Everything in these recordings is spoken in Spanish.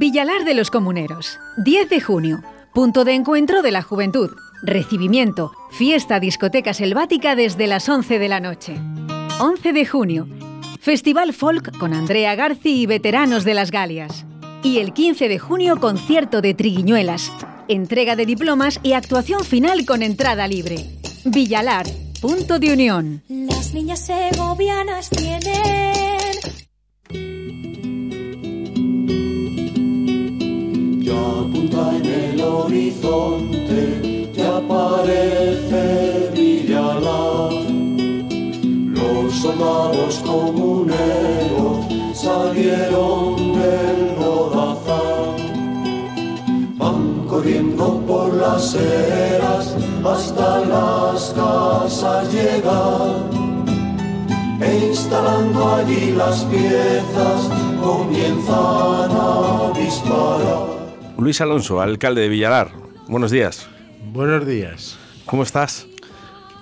Villalar de los Comuneros, 10 de junio, punto de encuentro de la juventud, recibimiento, fiesta discoteca selvática desde las 11 de la noche. 11 de junio, Festival Folk con Andrea Garci y veteranos de las Galias. Y el 15 de junio, concierto de Triguiñuelas, entrega de diplomas y actuación final con entrada libre. Villalar, punto de unión. Las niñas segovianas tienen horizonte, ya aparece Villalar. Los soldados comuneros salieron del lodazal. Van corriendo por las eras hasta las casas llegan. E instalando allí las piezas comienzan a disparar. Luis Alonso, alcalde de Villalar. Buenos días. Buenos días. ¿Cómo estás?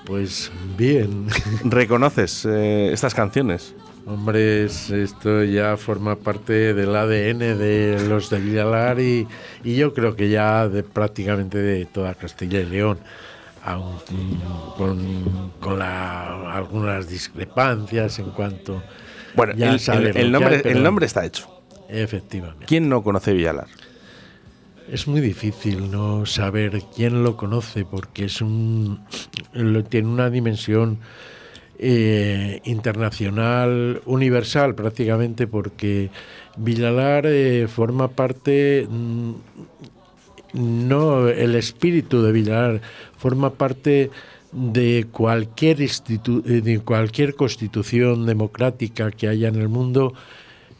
Pues bien. ¿Reconoces eh, estas canciones? Hombre, es- esto ya forma parte del ADN de los de Villalar y, y yo creo que ya de prácticamente de toda Castilla y León, aun con, con la- algunas discrepancias en cuanto... Bueno, Ya el, el- nombre, el nombre está hecho. Efectivamente. ¿Quién no conoce Villalar? Es muy difícil no saber quién lo conoce porque es un tiene una dimensión eh, internacional, universal prácticamente, porque Villalar eh, forma parte, mm, no el espíritu de Villalar, forma parte de cualquier, de cualquier constitución democrática que haya en el mundo.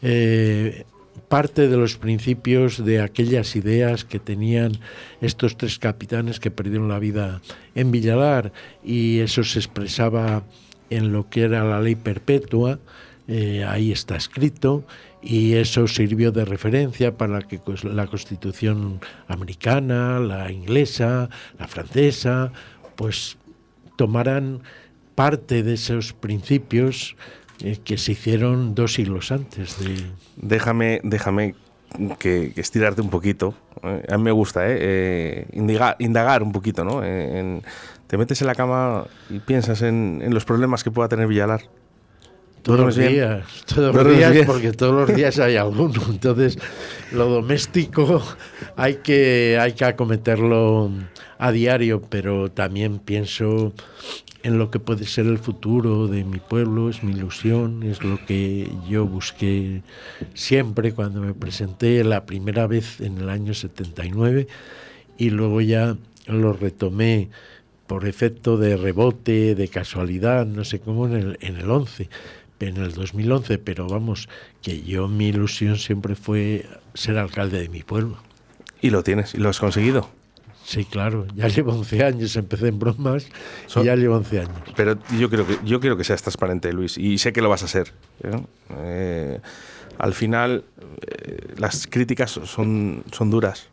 eh, parte de los principios de aquellas ideas que tenían estos tres capitanes que perdieron la vida en Villalar y eso se expresaba en lo que era la ley perpetua, eh, ahí está escrito y eso sirvió de referencia para que cos- la constitución americana, la inglesa, la francesa, pues tomaran parte de esos principios eh, que se hicieron dos siglos antes de, Déjame, déjame que, que estirarte un poquito. eh, A mí me gusta, ¿eh? Eh, indigar, indagar un poquito, ¿no? En- te metes en la cama y piensas en, en los problemas que pueda tener Villalar. Todos los días, todos los ¿Duermes días, bien? porque todos los días hay alguno. Entonces, lo doméstico hay que, hay que acometerlo a diario, pero también pienso en lo que puede ser el futuro de mi pueblo, es mi ilusión, es lo que yo busqué siempre cuando me presenté la primera vez en el año 79 y luego ya lo retomé por efecto de rebote, de casualidad, no sé cómo, en el, en el 11, en el 2011, pero vamos, que yo mi ilusión siempre fue ser alcalde de mi pueblo. Y lo tienes, y lo has conseguido. Sí, claro, ya llevo 11 años, empecé en bromas So- y ya llevo 11 años. Pero yo creo que yo quiero que seas transparente, Luis, y sé que lo vas a ser. ¿eh? Eh, al final, eh, las críticas son, son duras.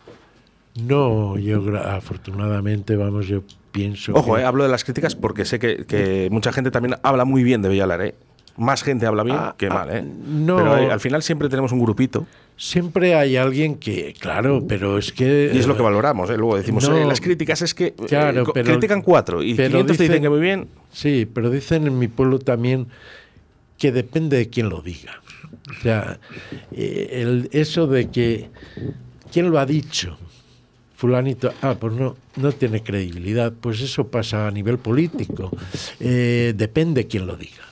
No, yo afortunadamente, vamos, yo pienso... Ojo, que- eh, hablo de las críticas porque sé que, que mucha gente también habla muy bien de Villalar. ¿eh? Más gente habla bien Ah, que ah, mal. ¿eh? no. Pero al final siempre tenemos un grupito Siempre hay alguien que, claro, pero es que... y es lo que valoramos. ¿eh? Luego decimos, no. eh, las críticas es que eh, Claro, pero- critican cuatro y pero 500 te dicen dicen- que muy bien. Sí, pero dicen en mi pueblo también que depende de quién lo diga. O sea, eh, el, eso de que, ¿quién lo ha dicho? Fulanito, ah, pues no, no tiene credibilidad. Pues eso pasa a nivel político. Eh, depende quién lo diga.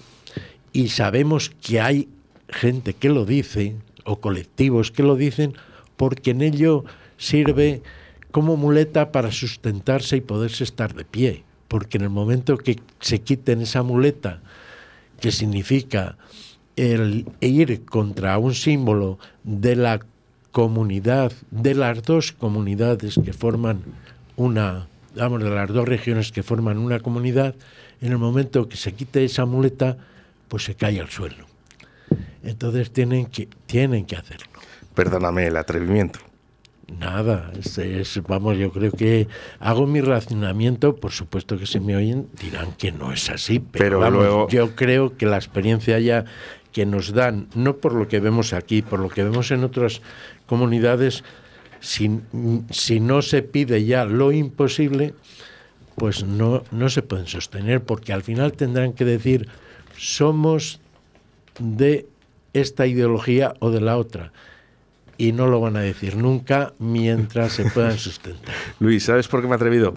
Y sabemos que hay gente que lo dice, o colectivos que lo dicen, porque en ello sirve como muleta para sustentarse y poderse estar de pie. Porque en el momento que se quiten esa muleta, que significa el ir contra un símbolo de la comunidad, de las dos comunidades que forman una, vamos, de las dos regiones que forman una comunidad, en el momento que se quite esa muleta, pues se cae al suelo. Entonces tienen que, tienen que hacerlo. Perdóname el atrevimiento. Nada, es, es- vamos, yo creo que hago mi razonamiento, por supuesto que se me oyen, dirán que no es así, pero, Pero vamos, luego- yo creo que la experiencia ya que nos dan, no por lo que vemos aquí, por lo que vemos en otras comunidades, si, si no se pide ya lo imposible, pues no, no se pueden sostener, porque al final tendrán que decir, somos de esta ideología o de la otra. Y no lo van a decir nunca mientras se puedan sustentar. Luis, ¿sabes por qué me he atrevido?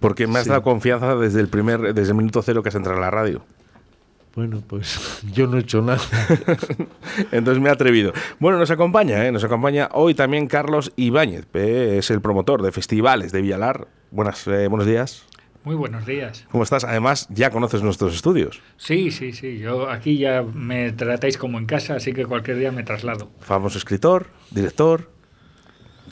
Porque me has dado confianza desde el primer, desde el minuto cero que has entrado en la radio. Bueno, pues yo no he hecho nada. Entonces me he atrevido. Bueno, nos acompaña, ¿eh? nos acompaña hoy también Carlos Ibáñez, es el promotor de festivales de Villalar. Buenas, eh, buenos días. Muy buenos días. ¿Cómo estás? Además, ya conoces nuestros estudios. Sí, sí, sí. Yo aquí ya me tratáis como en casa, así que cualquier día me traslado. Famoso escritor, director.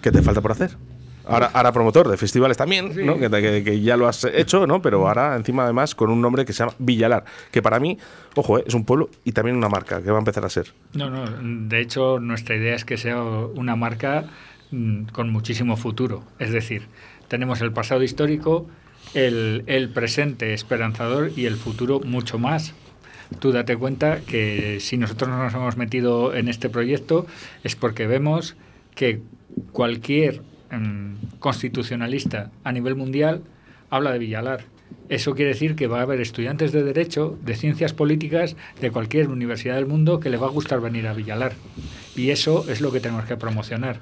¿Qué te falta por hacer? Ahora, ahora promotor de festivales también, ¿no? Que, ya lo has hecho, ¿no? Pero ahora encima además con un nombre que se llama Villalar, que para mí, ojo, ¿eh? es un pueblo y también una marca que va a empezar a ser. No, no, de hecho nuestra idea es que sea una marca mm, con muchísimo futuro. Es decir, tenemos el pasado histórico, el, el presente esperanzador y el futuro mucho más. Tú date cuenta que si nosotros nos hemos metido en este proyecto es porque vemos que cualquier constitucionalista a nivel mundial habla de Villalar. Eso quiere decir que va a haber estudiantes de Derecho, de Ciencias Políticas, de cualquier universidad del mundo que le va a gustar venir a Villalar. Y eso es lo que tenemos que promocionar.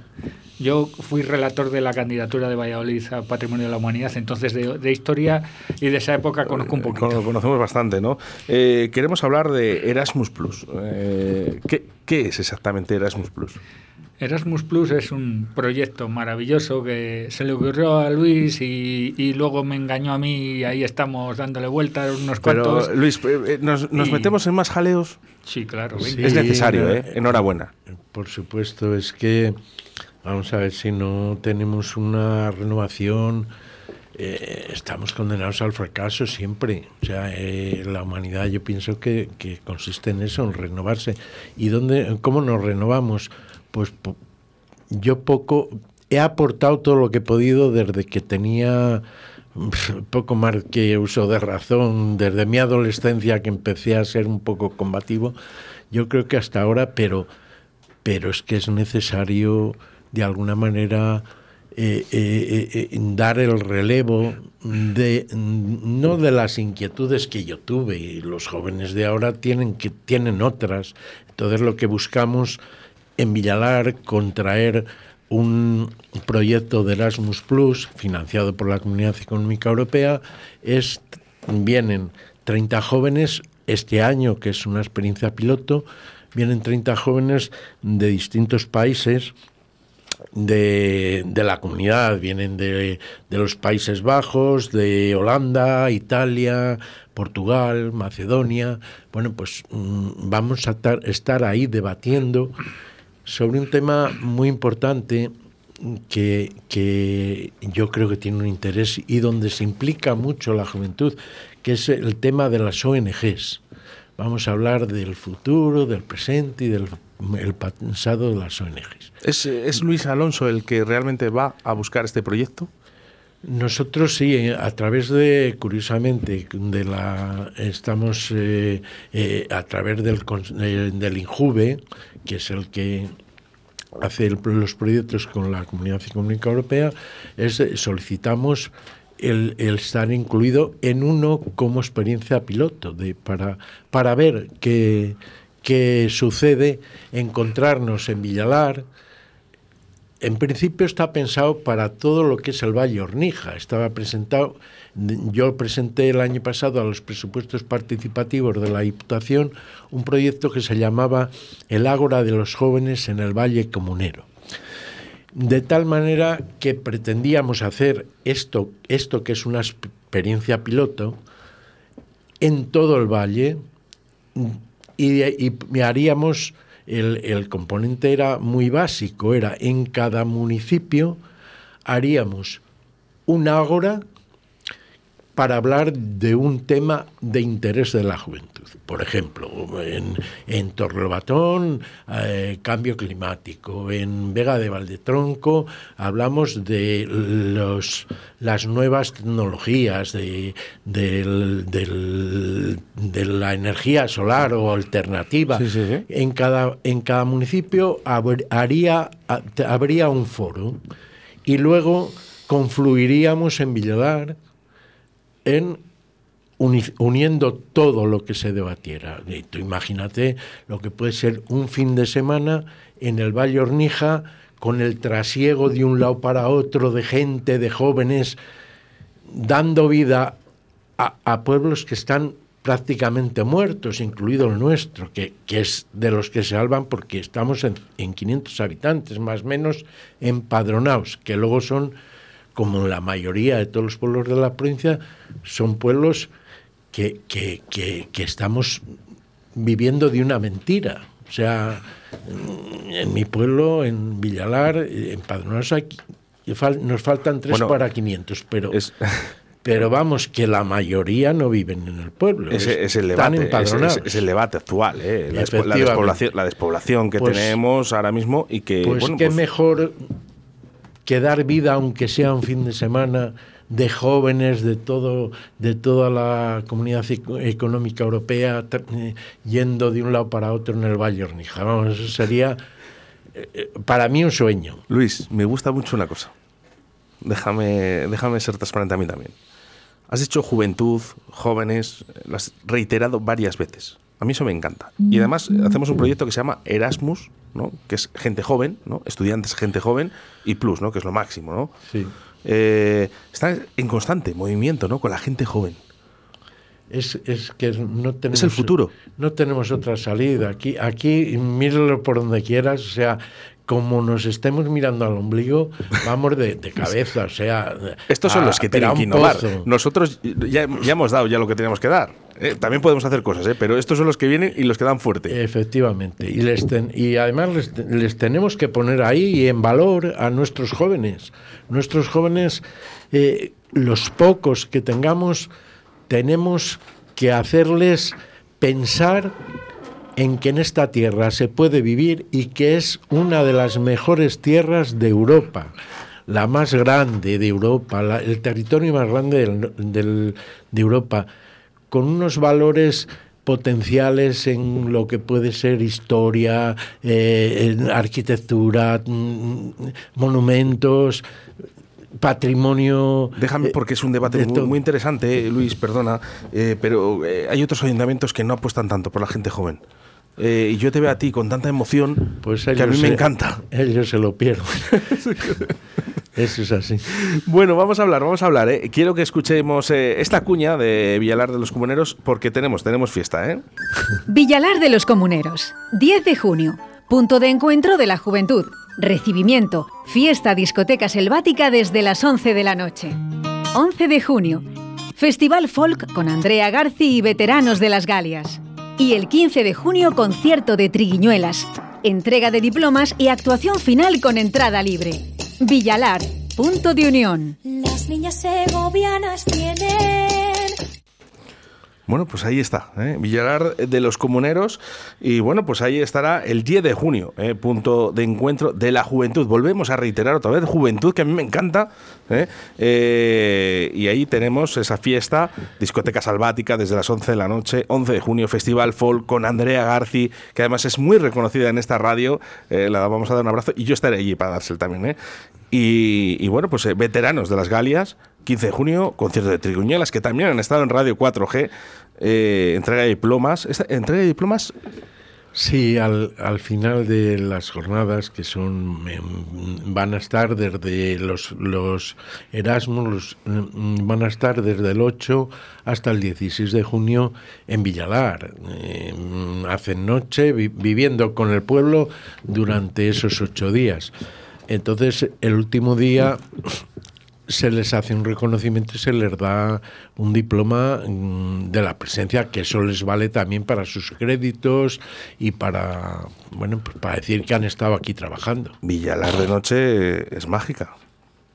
Yo fui relator de la candidatura de Valladolid a Patrimonio de la Humanidad, entonces de, historia y de esa época conozco un poquito. Conocemos bastante, ¿no? Eh, queremos hablar de Erasmus Plus. Eh, ¿qué, ¿Qué es exactamente Erasmus Plus? Erasmus Plus es un proyecto maravilloso que se le ocurrió a Luis y, luego me engañó a mí y ahí estamos dándole vueltas unos cuantos. Pero, Luis, eh, eh, ¿nos, metemos en más jaleos? Sí, claro. es necesario, ¿eh? Enhorabuena. Por supuesto, es que vamos a ver si no tenemos una renovación. Eh, estamos condenados al fracaso siempre. O sea, la humanidad yo pienso que, que, consiste en eso, en renovarse. ¿Y dónde, cómo nos renovamos? pues yo poco he aportado todo lo que he podido desde que tenía poco más que uso de razón, desde mi adolescencia que empecé a ser un poco combativo, yo creo que hasta ahora, pero, pero es que es necesario de alguna manera eh, eh, eh, dar el relevo de no de las inquietudes que yo tuve y los jóvenes de ahora tienen que tienen otras entonces lo que buscamos en Villalar contraer un proyecto de Erasmus Plus financiado por la Comunidad Económica Europea. Es, vienen 30 jóvenes este año, que es una experiencia piloto, vienen 30 jóvenes de distintos países de, la comunidad, vienen de, de, los Países Bajos, de Holanda, Italia, Portugal, Macedonia. Bueno, pues mm, vamos a estar ahí debatiendo sobre un tema muy importante que, que, yo creo que tiene un interés y donde se implica mucho la juventud, que es el tema de las ONGs. Vamos a hablar del futuro, del presente y del el pasado de las ONGs. ¿Es, ¿Es Luis Alonso el que realmente va a buscar este proyecto? Nosotros sí, a través de, curiosamente, de la, estamos eh, eh, a través del, eh, del INJUVE, que es el que hace los proyectos con la Comunidad Económica Europea, es, solicitamos el, estar incluido en uno como experiencia piloto, de, para, para ver qué, qué sucede, encontrarnos en Villalar, en principio está pensado para todo lo que es el Valle Hornija. Estaba presentado, yo presenté el año pasado a los presupuestos participativos de la Diputación un proyecto que se llamaba El Ágora de los Jóvenes en el Valle Comunero. De tal manera que pretendíamos hacer esto, esto que es una experiencia piloto, en todo el valle y, y haríamos el, componente era muy básico, era en cada municipio haríamos un ágora para hablar de un tema de interés de la juventud. Por ejemplo, en, en Torlobatón, eh, cambio climático. En Vega de Valdetronco hablamos de los, las nuevas tecnologías, de, del- del- de la energía solar o alternativa. Sí, sí, sí. En, cada, en cada municipio habr- haría, ha- habría un foro y luego confluiríamos en Villadar en uni- uniendo todo lo que se debatiera. Tú imagínate lo que puede ser un fin de semana en el Valle Hornija con el trasiego de un lado para otro de gente, de jóvenes, dando vida a, a pueblos que están prácticamente muertos, incluido el nuestro, que, que es de los que se salvan porque estamos en, en 500 habitantes, más o menos empadronados, que luego son, como la mayoría de todos los pueblos de la provincia, son pueblos que, que, que, que estamos viviendo de una mentira. O sea, en mi pueblo, en Villalar, empadronados aquí, fal- nos faltan tres Bueno, para 500, pero... Es, Pero vamos, que la mayoría no viven en el pueblo. ese es el debate, es, empadronados. es- es el debate actual, ¿eh? la, despoblación, la despoblación que Pues- tenemos ahora mismo y que Pues bueno, qué pues, mejor que dar vida, aunque sea un fin de semana, de jóvenes de todo de toda la comunidad eco- económica europea eh, yendo de un lado para otro en el Valle Hornija. Vamos, eso sería eh, eh, para mí un sueño. Luis, me gusta mucho una cosa. Déjame, déjame ser transparente a mí también. Has dicho juventud, jóvenes, lo has reiterado varias veces. A mí eso me encanta. Y además hacemos un proyecto que se llama Erasmus, ¿no? que es gente joven, ¿no? estudiantes, gente joven, y Plus, ¿no? que es lo máximo. ¿no? Sí. Eh, está en constante movimiento ¿no? con la gente joven. Es, es que no tenemos el futuro. No tenemos otra salida. Aquí, aquí, míralo por donde quieras, o sea, como nos estemos mirando al ombligo, vamos de, de cabeza, o sea. Estos son a- los que tienen que innovar. pozo. Nosotros ya, ya hemos dado ya lo que teníamos que dar. ¿eh? También podemos hacer cosas, ¿eh? pero estos son los que vienen y los que dan fuerte. Efectivamente. Y, les ten- y además les tenemos que poner ahí en valor a nuestros jóvenes. Nuestros jóvenes, eh, los pocos que tengamos, tenemos que hacerles pensar en que en esta tierra se puede vivir y que es una de las mejores tierras de Europa, la más grande de Europa, la- el territorio más grande del- del- de Europa, con unos valores potenciales en lo que puede ser historia, eh, en arquitectura, mm, monumentos, patrimonio. Déjame, eh, porque es un debate de muy, interesante, eh, Luis, perdona, eh, pero eh, hay otros ayuntamientos que no apuestan tanto por la gente joven. Eh, y yo te veo a ti con tanta emoción Pues que a mí me encanta. Ellos se lo pierden. Eso es así. Bueno, vamos a hablar, vamos a hablar. ¿eh? Quiero que escuchemos eh, esta cuña de Villalar de los Comuneros porque tenemos, tenemos fiesta. ¿eh? Villalar de los Comuneros, 10 de junio, punto de encuentro de la juventud, recibimiento, fiesta discoteca selvática desde las 11 de la noche. 11 de junio, Festival Folk con Andrea Garci y veteranos de las Galias. Y el 15 de junio, concierto de Triguiñuelas, entrega de diplomas y actuación final con entrada libre. Villalar, punto de unión. Las niñas segovianas tienen Bueno, pues ahí está, ¿eh? De los Comuneros. Y bueno, pues ahí estará el 10 de junio, ¿eh? punto de encuentro de la juventud. Volvemos a reiterar otra vez, juventud, que a mí me encanta. ¿eh? Eh, y ahí tenemos esa fiesta, discoteca salvática desde las 11 de la noche, 11 de junio, Festival Folk con Andrea Garci, que además es muy reconocida en esta radio. La vamos a dar un abrazo y yo estaré allí para dárselo también. Y, y bueno, pues veteranos de las Galias, 15 de junio, concierto de Triguñuelas, que también han estado en Radio 4G, eh, entrega de diplomas. Entrega de diplomas, Sí, al, al final de las jornadas que son em, van a estar desde los, los Erasmus em, van a estar desde el 8 hasta el 16 de junio en Villalar. Em, hacen noche vi- viviendo con el pueblo durante esos ocho días. Entonces, el último día se les hace un reconocimiento y se les da un diploma mm, de la presencia, que eso les vale también para sus créditos y para, bueno, pues para decir que han estado aquí trabajando. Villalar de noche es mágica.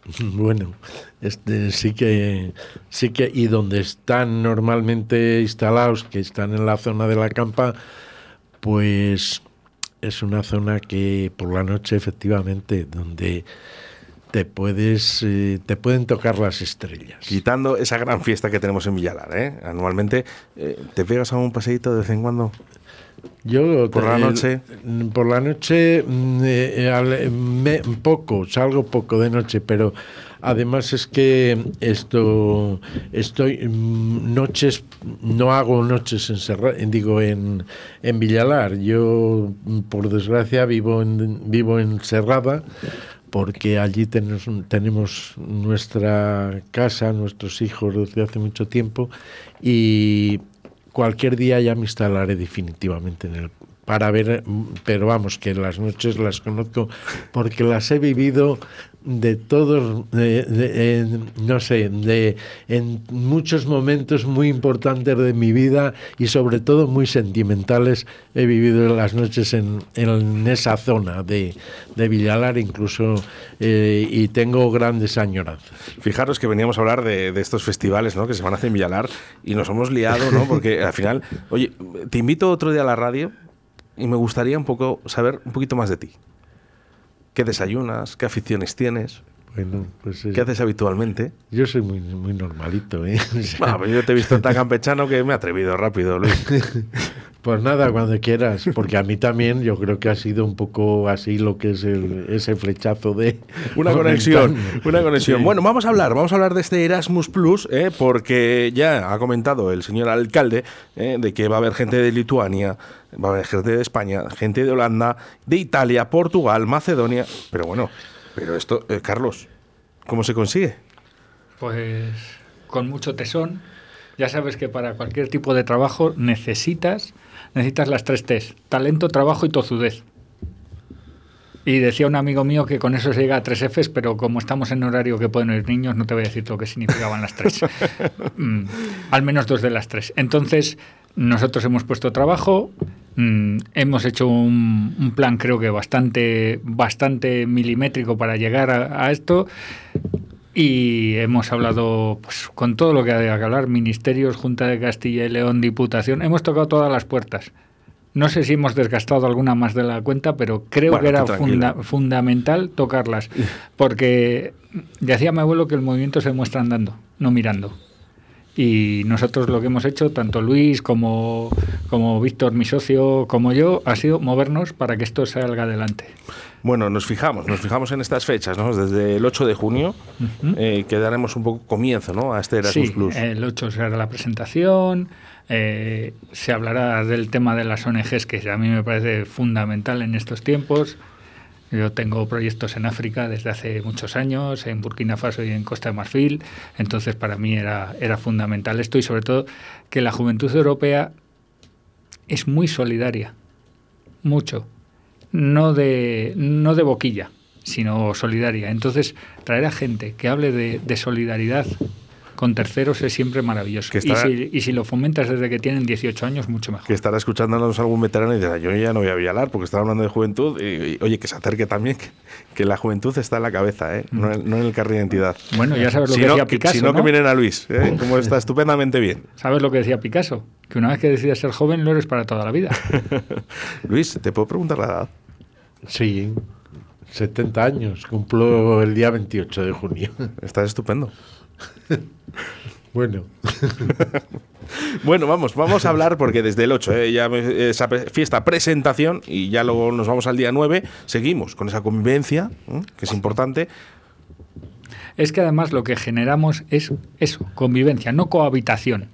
Bueno, este, sí que sí que y donde están normalmente instalados, que están en la zona de la campa, pues es una zona que por la noche efectivamente donde te puedes eh, te pueden tocar las estrellas. Quitando esa gran fiesta que tenemos en Villalar, ¿eh? Anualmente, eh, ¿te pegas a un paseíto de vez en cuando? Yo Por la eh, noche. por la noche mm, eh, al- me- poco, salgo poco de noche, pero además es que esto estoy mm, noches no hago noches encerradas, digo en en Villalar. Yo mm, por desgracia vivo en vivo en Serrada porque allí tenemos, nuestra casa, nuestros hijos desde hace mucho tiempo y cualquier día ya me instalaré definitivamente en el para ver, mm, pero vamos, que las noches las conozco porque las he vivido de todos, de- de- no sé, de, en muchos momentos muy importantes de mi vida y sobre todo muy sentimentales he vivido las noches en, en esa zona de, de Villalar incluso eh, y tengo grandes añoranzas. Fijaros que veníamos a hablar de, de estos festivales ¿no? que se van a hacer en Villalar y nos hemos liado, ¿no? Porque al final, oye, te invito otro día a la radio y me gustaría un poco saber un poquito más de ti. ¿Qué desayunas? ¿Qué aficiones tienes? Bueno, pues eh, ¿Qué haces habitualmente? yo soy muy, muy normalito, ¿eh? O sea, Bueno, pues yo te he visto tan campechano que me he atrevido rápido, Luis. Pues nada, cuando quieras, porque a mí también yo creo que ha sido un poco así lo que es el, ese flechazo de... Una conexión, una conexión. Sí. Bueno, vamos a hablar, vamos a hablar de este Erasmus Plus, ¿eh? porque ya ha comentado el señor alcalde ¿eh? de que va a haber gente de Lituania, va a haber gente de España, gente de Holanda, de Italia, Portugal, Macedonia. Pero bueno, pero esto, eh, Carlos, ¿cómo se consigue? Pues con mucho tesón. Ya sabes que para cualquier tipo de trabajo necesitas, necesitas las tres T's: talento, trabajo y tozudez. Y decía un amigo mío que con eso se llega a tres Fs, pero como estamos en horario que pueden ir niños, no te voy a decir lo que significaban las tres. Mm, al menos dos de las tres. Entonces, nosotros hemos puesto trabajo, mm, hemos hecho un, un plan creo que bastante, bastante milimétrico para llegar a, a esto y hemos hablado pues, con todo lo que había que hablar, ministerios, Junta de Castilla y León, Diputación, hemos tocado todas las puertas. No sé si hemos desgastado alguna más de la cuenta, pero creo Bueno, que era funda- fundamental tocarlas. Porque decía mi abuelo que el movimiento se muestra andando, no mirando. Y nosotros lo que hemos hecho, tanto Luis como, como Víctor, mi socio, como yo, ha sido movernos para que esto salga adelante. Bueno, nos fijamos, nos fijamos en estas fechas, ¿no? Desde el 8 de junio, eh, que daremos un poco comienzo, ¿no? A este Erasmus Sí, Plus. el 8 será la presentación, eh, se hablará del tema de las ONGs, que a mí me parece fundamental en estos tiempos. Yo tengo proyectos en África desde hace muchos años, en Burkina Faso y en Costa de Marfil, entonces para mí era, era fundamental esto y sobre todo que la juventud europea es muy solidaria, mucho, no de, no de boquilla, sino solidaria. Entonces, traer a gente que hable de, de solidaridad con terceros es siempre maravilloso. Que Y, estará- si, y si lo fomentas desde que tienen 18 años, mucho mejor. que estará escuchándonos algún veterano y dirá, yo ya no voy a Villalar porque estaba hablando de juventud. Y, y, oye, que se acerque también, que, que la juventud está en la cabeza, ¿eh? no, en, no en el carnet de identidad. Bueno, ya sabes lo si que no, decía que- Picasso. si no, que ¿no? miren a Luis, ¿eh? como está estupendamente bien. ¿Sabes lo que decía Picasso? Que una vez que decides ser joven, lo eres para toda la vida. Luis, ¿te puedo preguntar la edad? Sí, 70 años, cumplo el día 28 de junio. Estás estupendo. Bueno, Bueno, vamos, vamos a hablar porque desde el 8, ¿eh? ya esa fiesta presentación y ya luego nos vamos al día 9, seguimos con esa convivencia, ¿eh? que es importante. es que además lo que generamos es eso, convivencia, no cohabitación.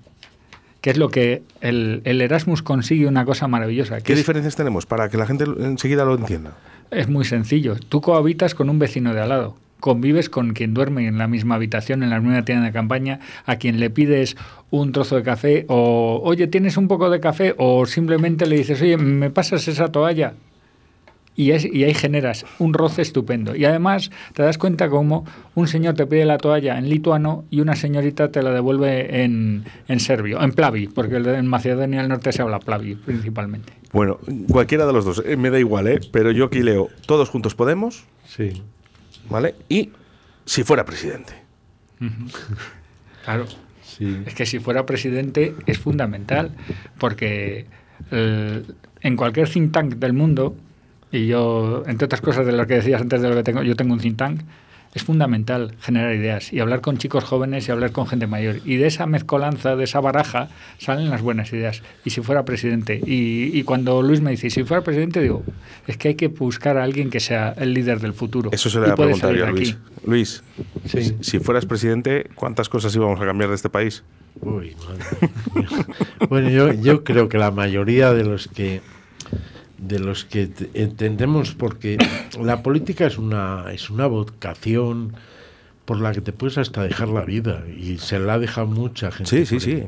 Que es lo que el, el Erasmus consigue una cosa maravillosa. Que ¿Qué es, diferencias tenemos para que la gente enseguida lo entienda? es muy sencillo. Tú cohabitas con un vecino de al lado. Convives con quien duerme en la misma habitación, en la misma tienda de campaña, a quien le pides un trozo de café o, oye, ¿tienes un poco de café? O simplemente le dices, oye, ¿me pasas esa toalla? Y, es- y ahí generas un roce estupendo. Y además te das cuenta cómo un señor te pide la toalla en lituano y una señorita te la devuelve en, en serbio, en plavi, porque en Macedonia del Norte se habla plavi principalmente. Bueno, cualquiera de los dos, eh, me da igual, ¿eh? pero yo aquí leo, todos juntos podemos, sí. ¿Vale? Y si fuera presidente. Claro. Sí. Es que si fuera presidente es fundamental, porque eh, en cualquier think tank del mundo, y yo, entre otras cosas de lo que decías antes de lo que tengo, yo tengo un think tank, es fundamental generar ideas y hablar con chicos jóvenes y hablar con gente mayor. Y de esa mezcolanza, de esa baraja, salen las buenas ideas. Y si fuera presidente, y, y cuando Luis me dice, si fuera presidente, digo, es que hay que buscar a alguien que sea el líder del futuro. Eso se le voy a preguntar yo Luis. aquí. Luis, Sí. si- fueras presidente, ¿cuántas cosas íbamos a cambiar de este país? Uy, madre bueno, yo, yo creo que la mayoría de los que de los que te- entendemos porque la política es una es una vocación por la que te puedes hasta dejar la vida y se la ha dejado mucha gente. Sí, sí, sí.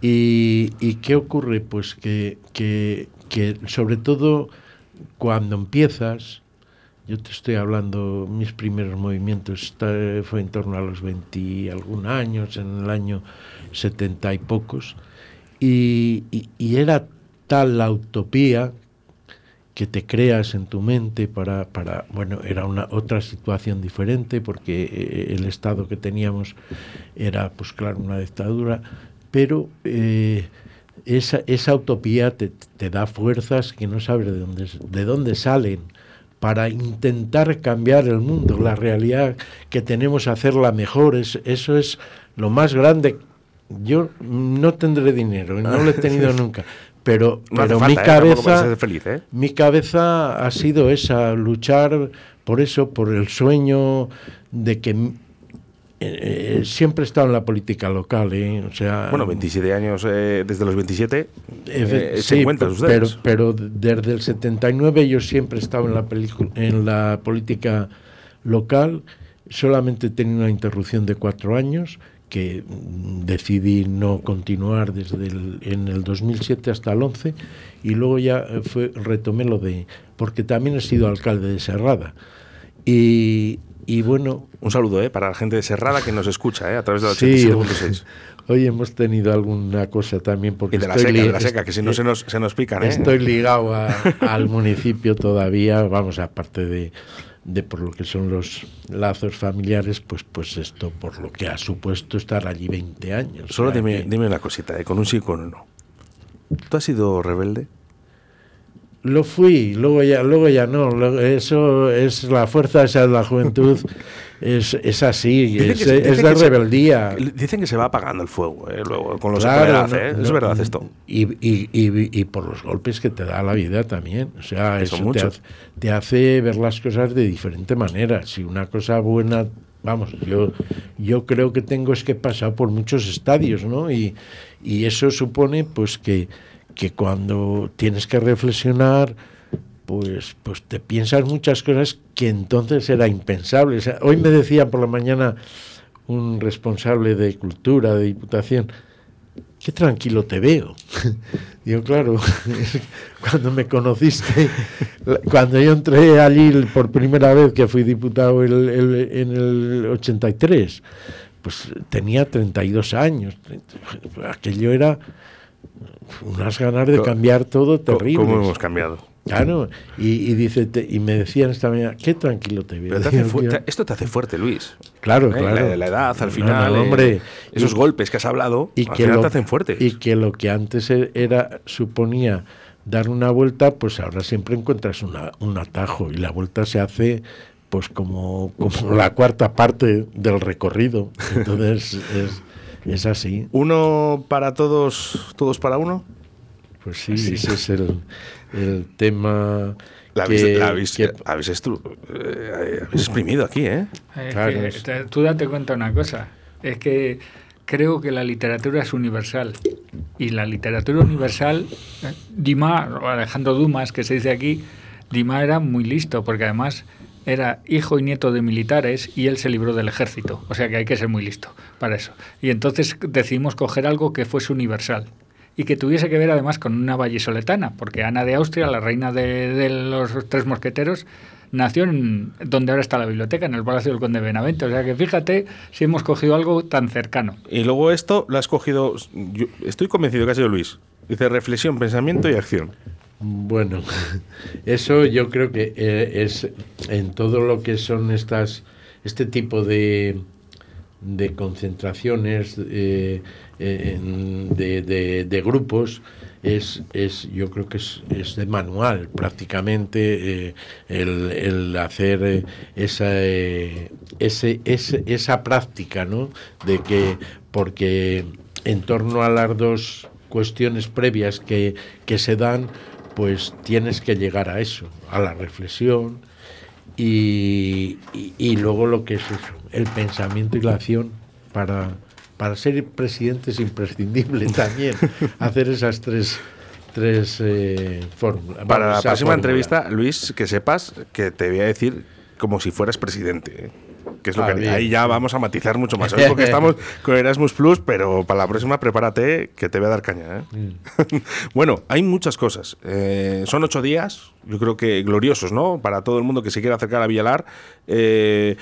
¿Y, y qué ocurre? Pues que, que, que sobre todo cuando empiezas, yo te estoy hablando, mis primeros movimientos fue en torno a los 20 y algún años, en el año 70 y pocos, y, y- y era tal la utopía que te creas en tu mente para, para bueno, era una otra situación diferente porque eh, el estado que teníamos era, pues claro, una dictadura, pero eh, esa, esa utopía te, te da fuerzas que no sabes de dónde, de dónde salen para intentar cambiar el mundo, la realidad que tenemos, hacerla mejor, es, eso es lo más grande. Yo no tendré dinero, no lo he tenido nunca, pero, No pero falta, mi ¿eh? Cabeza... feliz, ¿eh? Mi cabeza ha sido esa, luchar por eso, por el sueño de que eh, siempre he estado en la política local, ¿eh? o sea, Bueno, 27 años, eh, desde los 27, Efe- eh, sí, se encuentran pero, ustedes. pero desde el 79 yo siempre he estado en la, en la política local, solamente he tenido una interrupción de cuatro años que decidí no continuar desde el, en el 2007 hasta el 11 y luego ya eh, fue retomé lo de porque también he sido alcalde de Serrada y, y bueno Un saludo eh, para la gente de Serrada que nos escucha eh, a través de la Sí, 87.6. hoy hemos tenido alguna cosa también porque Y de la estoy seca, de la seca, que si no se nos, se nos pican. ¿eh? Estoy ligado a- al municipio todavía, vamos, aparte de, de por lo que son los lazos familiares, pues pues esto por lo que ha supuesto estar allí 20 años. Solo dime, que- dime una cosita, eh, con un sí y con un no. ¿Tú has sido rebelde? Lo fui, luego ya, luego ya no. Eso es la fuerza, esa es la juventud, es, es así, es, que es se- rebeldía. Dicen que se va apagando el fuego, eh, luego, con los Claro, la no- ¿eh? Es no- verdad esto. Y, y, y- y por los golpes que te da la vida también. O sea, eso te te hace ver las cosas de diferente manera. Si una cosa buena, vamos, yo, yo creo que tengo es que pasar por muchos estadios, ¿no? Y, y eso supone pues que, que cuando tienes que reflexionar, pues, pues te piensas muchas cosas que entonces era impensable. O sea, hoy me decía por la mañana un responsable de cultura, de diputación, qué tranquilo te veo. Digo, claro, cuando me conociste, cuando yo entré allí por primera vez, que fui diputado el- el- en el 83, pues tenía 32 años. Aquello era unas ganas de cambiar todo terrible. ¿Cómo hemos cambiado? Claro, y, y dice, te- y me decían esta mañana, qué tranquilo te veo. Esto te hace fuerte, Luis. Claro, ¿eh? claro. La, la edad, al final, no, hombre, esos y- golpes que has hablado, y al que final lo, te hacen fuertes. y que lo que antes e- era suponía dar una vuelta pues ahora siempre encuentras una, un atajo y la vuelta se hace pues como, como la cuarta parte del recorrido entonces es, es así Uno para todos, todos para uno. pues sí, ese es el, el tema La habéis, que- la habéis- que- habéis estru- eh, habéis exprimido aquí, ¿eh? Es Claro, que es- tú date cuenta una cosa, es que creo que la literatura es universal y la literatura universal, Dumas, o Alejandro Dumas, que se dice aquí, Dumas era muy listo porque además era hijo y nieto de militares y él se libró del ejército, o sea que hay que ser muy listo para eso. Y entonces decidimos coger algo que fuese universal y que tuviese que ver además con una vallisoletana, porque Ana de Austria, la reina de, de los tres mosqueteros, nació en donde ahora está la biblioteca, en el Palacio del Conde Benavente. O sea que fíjate si hemos cogido algo tan cercano. Y luego esto lo has cogido. yo estoy convencido que ha sido Luis. Dice reflexión, pensamiento y acción. Bueno, eso yo creo que eh, es en todo lo que son estas este tipo de, de concentraciones eh, de, de- de grupos es, es yo creo que es, es de manual prácticamente eh, el, el hacer eh, esa eh, esa práctica ¿no? de que porque en torno a las dos cuestiones previas que, que se dan pues tienes que llegar a eso a la reflexión y, y- y luego lo que es eso, el pensamiento y la acción para, para ser presidente es imprescindible también hacer esas tres, tres eh, fórmulas. Para la próxima fórmula. entrevista, Luis, que sepas que te voy a decir como si fueras presidente. ¿eh? Que es lo Ah, que bien. ahí ya vamos a matizar mucho más. Hoy porque estamos con Erasmus Plus, pero para la próxima prepárate que te voy a dar caña. ¿eh? Mm. bueno, hay muchas cosas. Eh, son ocho días, yo creo que gloriosos, ¿no? Para todo el mundo que se quiera acercar a Villalar. Eh,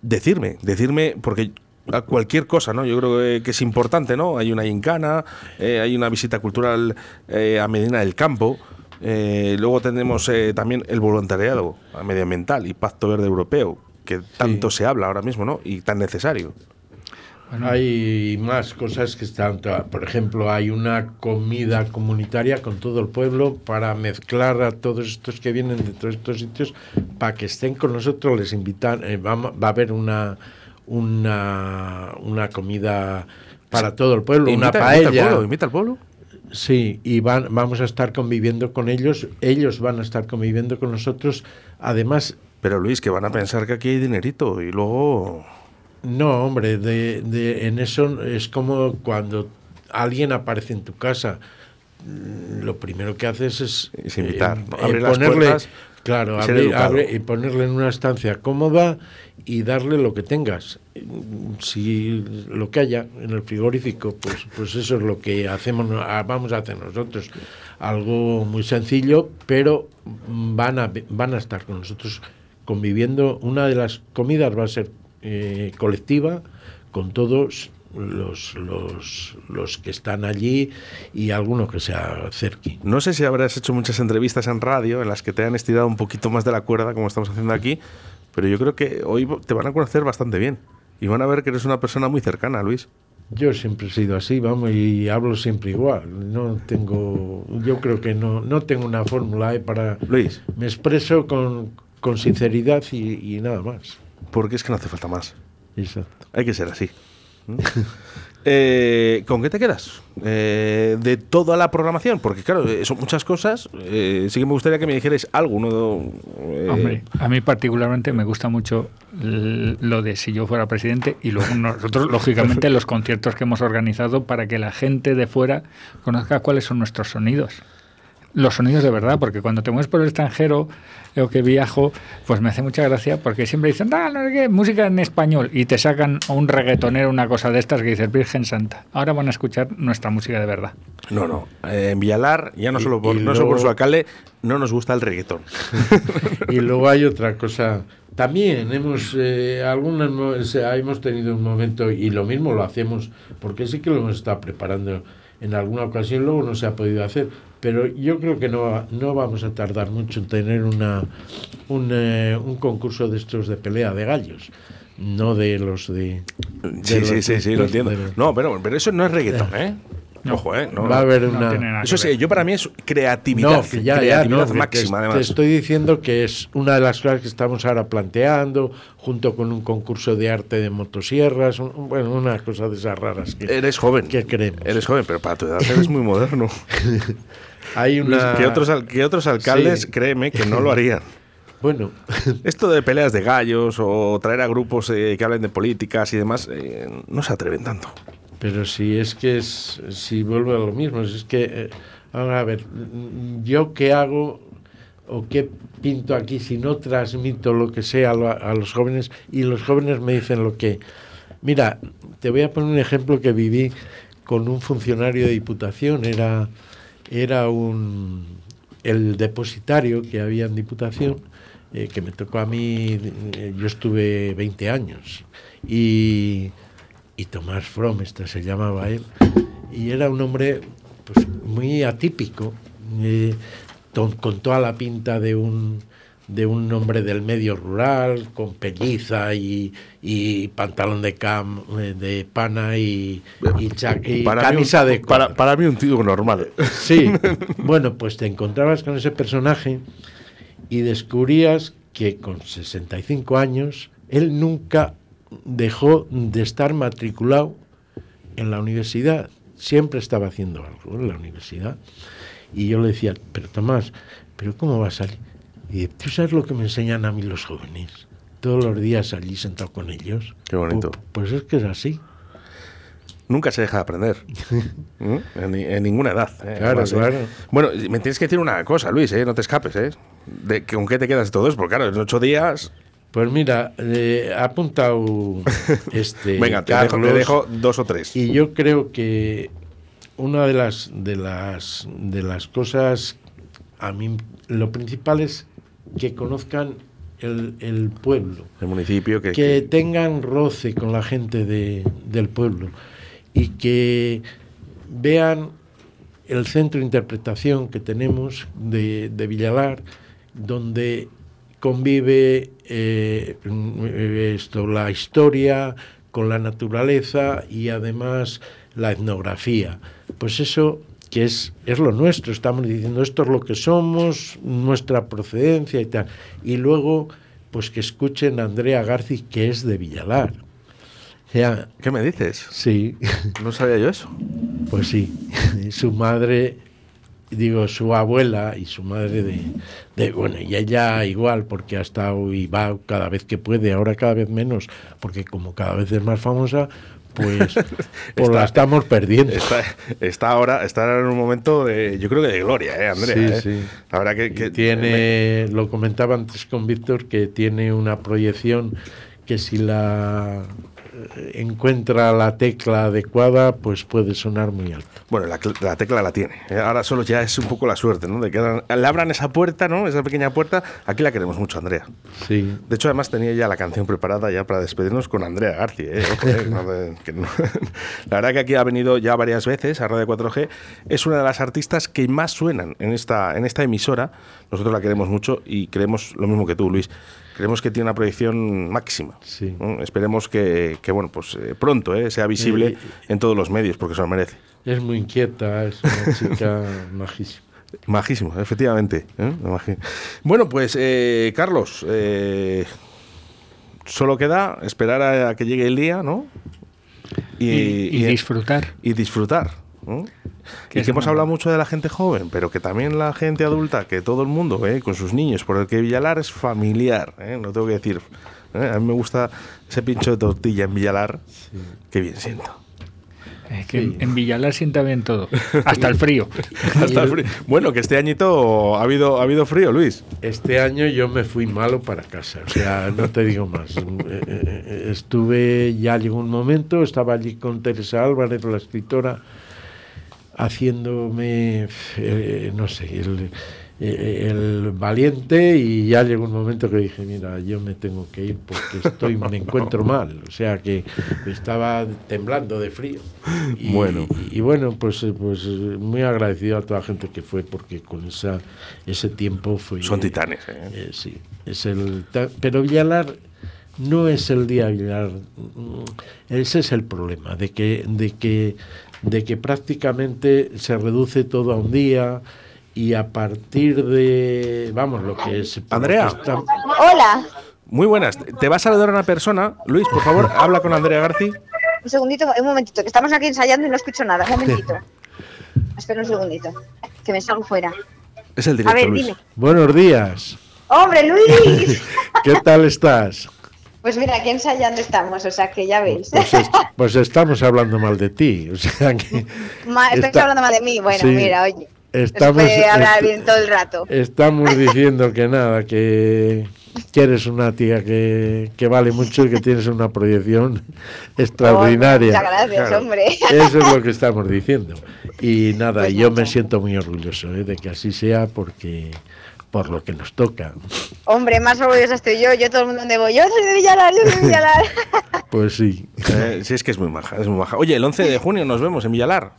decirme, decirme, porque a cualquier cosa, ¿no? Yo creo que, es importante, ¿no? Hay una gincana, eh, hay una visita cultural eh, a Medina del Campo. eh, luego tenemos eh, también el voluntariado medioambiental y Pacto Verde Europeo, que tanto se habla ahora mismo, ¿no? Y tan necesario. Hay más cosas que están, por ejemplo, hay una comida comunitaria con todo el pueblo para mezclar a todos estos que vienen de todos estos sitios para que estén con nosotros. Les invitan, va a haber una, una, una comida para todo el pueblo, una Invita- invita paella. al pueblo, invita al pueblo. Sí, y van, vamos a estar conviviendo con ellos, ellos van a estar conviviendo con nosotros. Además, Pero Luis, que van a pensar que aquí hay dinerito y luego... No, hombre, de, de- en eso es como cuando alguien aparece en tu casa. Lo primero que haces es, Es invitar, eh, ¿no? eh, Abrir las ponerle, puertas claro, abrir- y ponerle en una estancia cómoda y darle lo que tengas. Si lo que haya en el frigorífico, pues, pues eso es lo que hacemos, ah, vamos a hacer nosotros. Algo muy sencillo, pero van a, van a estar con nosotros conviviendo. Una de las comidas va a ser eh, colectiva con todos los, los, los que están allí y alguno que se acerque. No sé si habrás hecho muchas entrevistas en radio en las que te han estirado un poquito más de la cuerda, como estamos haciendo aquí, pero yo creo que hoy te van a conocer bastante bien. Y van a ver que eres una persona muy cercana, Luis. Yo siempre he sido así, vamos, y hablo siempre igual. No tengo, yo creo que no, no tengo una fórmula eh, para. Luis, Me expreso con, con sinceridad y, y nada más. porque es que no hace falta más. Exacto. Hay que ser así. ¿Mm? Eh, ¿Con qué te quedas? Eh, de toda la programación, porque claro, eh, son muchas cosas. Eh, sí que me gustaría que me dijerais algo. ¿no? Eh, Hombre, a mí particularmente me gusta mucho lo de si yo fuera presidente y luego nosotros, lógicamente, los conciertos que hemos organizado para que la gente de fuera conozca cuáles son nuestros sonidos. Los sonidos de verdad, porque cuando te mueves por el extranjero o que viajo, pues me hace mucha gracia porque siempre dicen, ah, no sé qué, música en español y te sacan un reggaetonero, una cosa de estas que dices, Virgen Santa. Ahora van a escuchar nuestra música de verdad. No, no. Eh, en Villalar, ya no Y- solo por, no solo por luego- su alcalde, no nos gusta el reggaetón. Y luego hay otra cosa. También hemos, eh, algunas, hemos tenido un momento, y lo mismo lo hacemos, porque sí que lo hemos estado preparando en alguna ocasión, luego no se ha podido hacer. Pero yo creo que no, va- no vamos a tardar mucho en tener una, un, eh, un concurso de estos de pelea de gallos, no de los de... de Sí, los- sí, sí, sí, lo entiendo. los- No, pero, pero eso no es reggaetón, ¿eh? No. Ojo, ¿eh? No, va a haber una... Eso sí, yo para mí es creatividad. No, que ya, ya, creatividad máxima, te, además. te estoy diciendo que es una de las cosas que estamos ahora planteando, junto con un concurso de arte de motosierras, un- bueno, una cosa de esas raras que, Eres joven. que queremos. Eres joven, pero para tu edad eres muy moderno. Hay una... que, otros, que otros alcaldes, Sí. créeme, que no lo harían. Bueno, Esto de peleas de gallos o traer a grupos eh, que hablen de políticas y demás, eh, no se atreven tanto. pero si es que es, si vuelvo a lo mismo, si es que, eh, ahora a ver, yo qué hago o qué pinto aquí si no transmito lo que sea a, lo- a los jóvenes y los jóvenes me dicen lo que... Mira, te voy a poner un ejemplo que viví con un funcionario de Diputación, era, era un, el depositario que había en Diputación, eh, que me tocó a mí, eh, yo estuve 20 años, y, y Tomás From, este se llamaba él, y era un hombre pues, muy atípico, eh, con toda la pinta de un, de un hombre del medio rural con pelliza y, y pantalón de cam eh, de pana y, y, cha- camisa un- de para, para mí un tío normal. Sí, bueno, pues te encontrabas con ese personaje y descubrías que con 65 años él nunca dejó de estar matriculado en la universidad. Siempre estaba haciendo algo en la universidad. Y yo le decía, pero Tomás, ¿pero cómo va a salir? Y ¿tú sabes lo que me enseñan a mí los jóvenes? Todos los días allí sentado con ellos. Qué bonito. Pu- Pues es que es así. Nunca se deja de aprender. ¿Mm? en, ni- en ninguna edad. ¿eh? Claro, ¿eh? claro. Bueno, me tienes que decir una cosa, Luis, ¿eh? no te escapes. ¿eh? De, ¿Con qué te quedas de todo eso? Porque claro, en ocho días... Pues mira, eh, ha apuntado este Venga, te dejo, te Carlos, dejo dos o tres. Y yo creo que una de las de las de las cosas a mí lo principal es que conozcan el, el pueblo, El municipio que... que tengan roce con la gente de- del pueblo y que vean el centro de interpretación que tenemos de, de Villalar, donde convive eh, esto, la historia con la naturaleza y además la etnografía. Pues eso que es, es lo nuestro, estamos diciendo esto es lo que somos, nuestra procedencia y tal. Y luego, pues que escuchen a Andrea Garci, que es de Villalar. Sea, ¿Qué me dices? sí, No sabía yo eso. pues sí, su madre, digo, su abuela y su madre de, de- bueno, y ella igual, porque ha estado y va cada vez que puede, ahora cada vez menos, porque como cada vez es más famosa, pues, pues la estamos perdiendo. Está, está ahora está en un momento de, yo creo que de gloria, ¿eh, Andrea? Sí, ¿eh? sí. La verdad que, que- tiene, lo comentaba antes con Víctor, que tiene una proyección que si la encuentra la tecla adecuada, pues puede sonar muy alto. Bueno, la, la tecla la tiene. ¿eh? Ahora solo ya es un poco la suerte, ¿no? De que le abran esa puerta, ¿no? Esa pequeña puerta. Aquí la queremos mucho, Andrea. Sí. De hecho, además tenía ya la canción preparada ya para despedirnos con Andrea García. ¿eh? Ojo, ¿eh? No de- que no- La verdad que aquí ha venido ya varias veces a Radio 4G. Es una de las artistas que más suenan en esta, en esta emisora. Nosotros la queremos mucho y creemos lo mismo que tú, Luis. Creemos que tiene una proyección máxima. Sí. ¿no? Esperemos que, que, bueno, pues eh, pronto eh, sea visible en todos los medios, porque se lo merece. Es muy inquieta, es una chica majísima. Majísimo, efectivamente. ¿eh? Bueno, pues eh, Carlos, eh, solo queda esperar a, que llegue el día, ¿no? Y, y disfrutar. y disfrutar. Y es que hemos hablado mucho de la gente joven, pero que también la gente adulta, que todo el mundo, ¿eh? con sus niños, por el que Villalar es familiar, ¿eh? no tengo que decir. ¿eh? A mí me gusta ese pincho de tortilla en Villalar, que bien siento. Eh, que En Villalar sienta bien todo. Hasta el frío. Hasta el frío. Bueno, que este añito ha habido, ha habido frío, Luis. Este año yo me fui malo para casa, o sea, no te digo más. Eh, eh, Estuve, ya llegó un momento, estaba allí con Teresa Álvarez, la escritora, haciéndome, eh, no sé, el, eh, el valiente y ya llegó un momento que dije, mira, yo me tengo que ir porque estoy, me encuentro mal, o sea que estaba temblando de frío. Y, Bueno. y, y bueno, pues, pues muy agradecido a toda la gente que fue porque con esa, ese tiempo fue... Son titanes, ¿eh? Eh, sí, es el. Pero Villalar no es el día Villalar. mm, Ese es el problema, de que, de que, de que prácticamente se reduce todo a un día y a partir de, vamos, lo que es. Andrea. está- Hola, Muy buenas. Te va a saludar una persona. Luis, por favor, habla con Andrea Garci. un segundito, un momentito, que estamos aquí ensayando y no escucho nada. Un momentito. Espera un segundito, que me salgo fuera. Es el A directo, ver, Luis. dime. Buenos días. ¡Hombre, Luis! ¿Qué tal estás? Pues mira, aquí ensayando estamos, o sea que ya veis. Pues, est- pues estamos hablando mal de ti. O sea que. Ma- hablando mal de mí. Bueno, Sí. mira, oye. Estamos, hablar bien todo el rato. Estamos diciendo que nada, que, que eres una tía que, que vale mucho y que tienes una proyección extraordinaria. Muchas gracias, Claro. hombre. Eso es lo que estamos diciendo. Y nada, Pues yo me siento muy orgulloso ¿eh? de que así sea porque por lo que nos toca. Hombre, más orgullosa estoy yo. Yo todo el mundo donde voy. Yo soy de Villalar, yo soy de Pues sí. Eh, sí, es que es muy maja, es muy maja. Oye, el 11 de junio nos vemos en Villalar.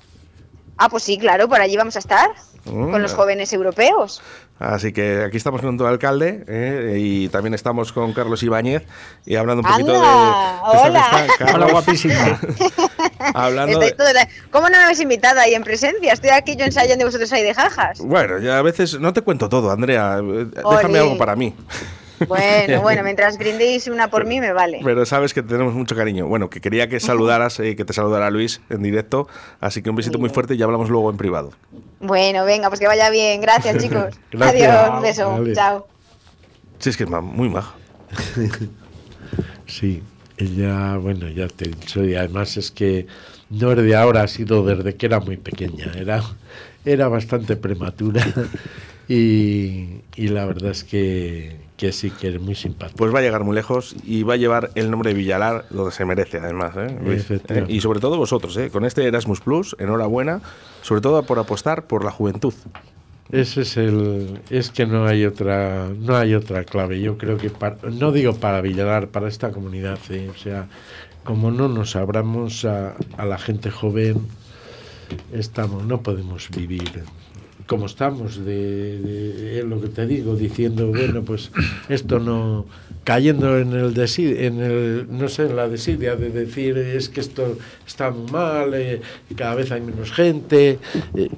Ah, pues sí, claro, por allí vamos a estar. Mm. Con los jóvenes europeos. Así que aquí estamos con tu alcalde eh, y también estamos con Carlos Ibáñez y hablando un poquito de, Anda, de esta hola. fiesta. Carlos, Hola, guapísima. hablando Estoy de, todo la- ¿Cómo no me habéis invitado ahí en presencia? Estoy aquí yo ensayando y vosotros ahí de jajas. Bueno, ya a veces no te cuento todo, Andrea. eh, Déjame Oye. algo para mí. Bueno, bueno, mientras brindéis una por mí me vale. Pero sabes que te tenemos mucho cariño. Bueno, que quería que saludaras, eh, que te saludara Luis en directo. Así que un besito muy fuerte y ya hablamos luego en privado. Bueno, venga, pues que vaya bien. Gracias, chicos. Gracias. Adiós, un beso. Vale. Chao. Sí, es que es muy maja. Sí, ella, bueno, ya te he dicho, y además es que no es de ahora, ha sido desde que era muy pequeña, era, era bastante prematura y, y la verdad es que, que sí, que es muy simpática. Pues va a llegar muy lejos y va a llevar el nombre de Villalar donde se merece, además. ¿eh. Eh, y sobre todo vosotros, ¿eh? con este Erasmus Plus, enhorabuena, sobre todo por apostar por la juventud. Ese es el, es que no hay otra, no hay otra clave. Yo creo que para- no digo para Villalar, para esta comunidad, ¿eh? o sea, como no nos abramos a, a la gente joven, estamos, no podemos vivir como estamos, de, lo que te digo, diciendo, bueno, pues esto no, cayendo en el desi- en el, no sé, en la desidia de decir es que esto está muy mal, eh, cada vez hay menos gente. eh,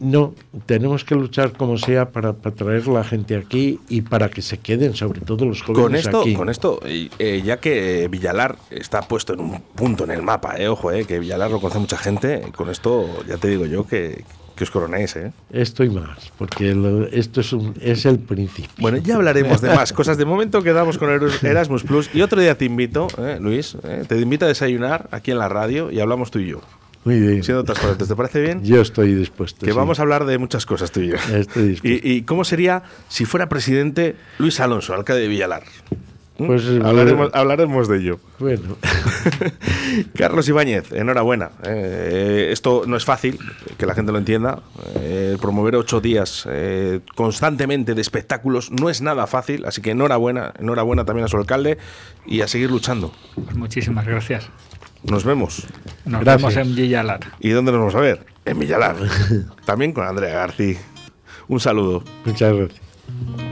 no, tenemos que luchar como sea para, para traer la gente aquí y para que se queden, sobre todo los jóvenes Con esto, aquí. con esto eh, ya que Villalar está puesto en un punto en el mapa, eh, ojo, eh, que Villalar lo conoce mucha gente, con esto ya te digo yo que, que os coronéis. Eh. Esto y más, porque lo- esto es, un, es el principio. Bueno, ya hablaremos de más cosas. De momento quedamos con Erasmus Plus y otro día te invito, eh, Luis, eh, te invito a desayunar aquí en la radio y hablamos tú y yo. Muy bien. Siendo transparentes, ¿te parece bien? Yo estoy dispuesto. Que sí. vamos a hablar de muchas cosas tú y yo. Estoy dispuesto. ¿Y, y cómo sería si fuera presidente Luis Alonso, alcalde de Villalar? ¿Mm? Pues, hablaremos, bueno. hablaremos de ello. Bueno, Carlos Ibáñez, enhorabuena. Eh, esto no es fácil, que la gente lo entienda. Eh, promover ocho días eh, constantemente de espectáculos no es nada fácil, así que enhorabuena, enhorabuena también a su alcalde y a seguir luchando. Pues muchísimas gracias. Nos vemos. Nos Gracias. vemos en Villalar. ¿Y dónde nos vamos a ver? En Villalar. también con Andrea García. Un saludo. muchas gracias.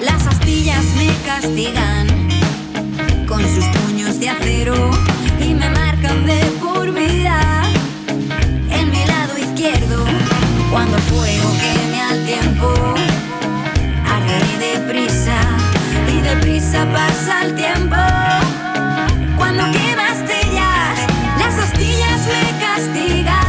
Las astillas me castigan con sus puños de acero y me marcan de por vida en mi lado izquierdo. Cuando el fuego queme al tiempo, arderé deprisa y deprisa pasa el tiempo. Cuando quema astillas, las astillas me castigan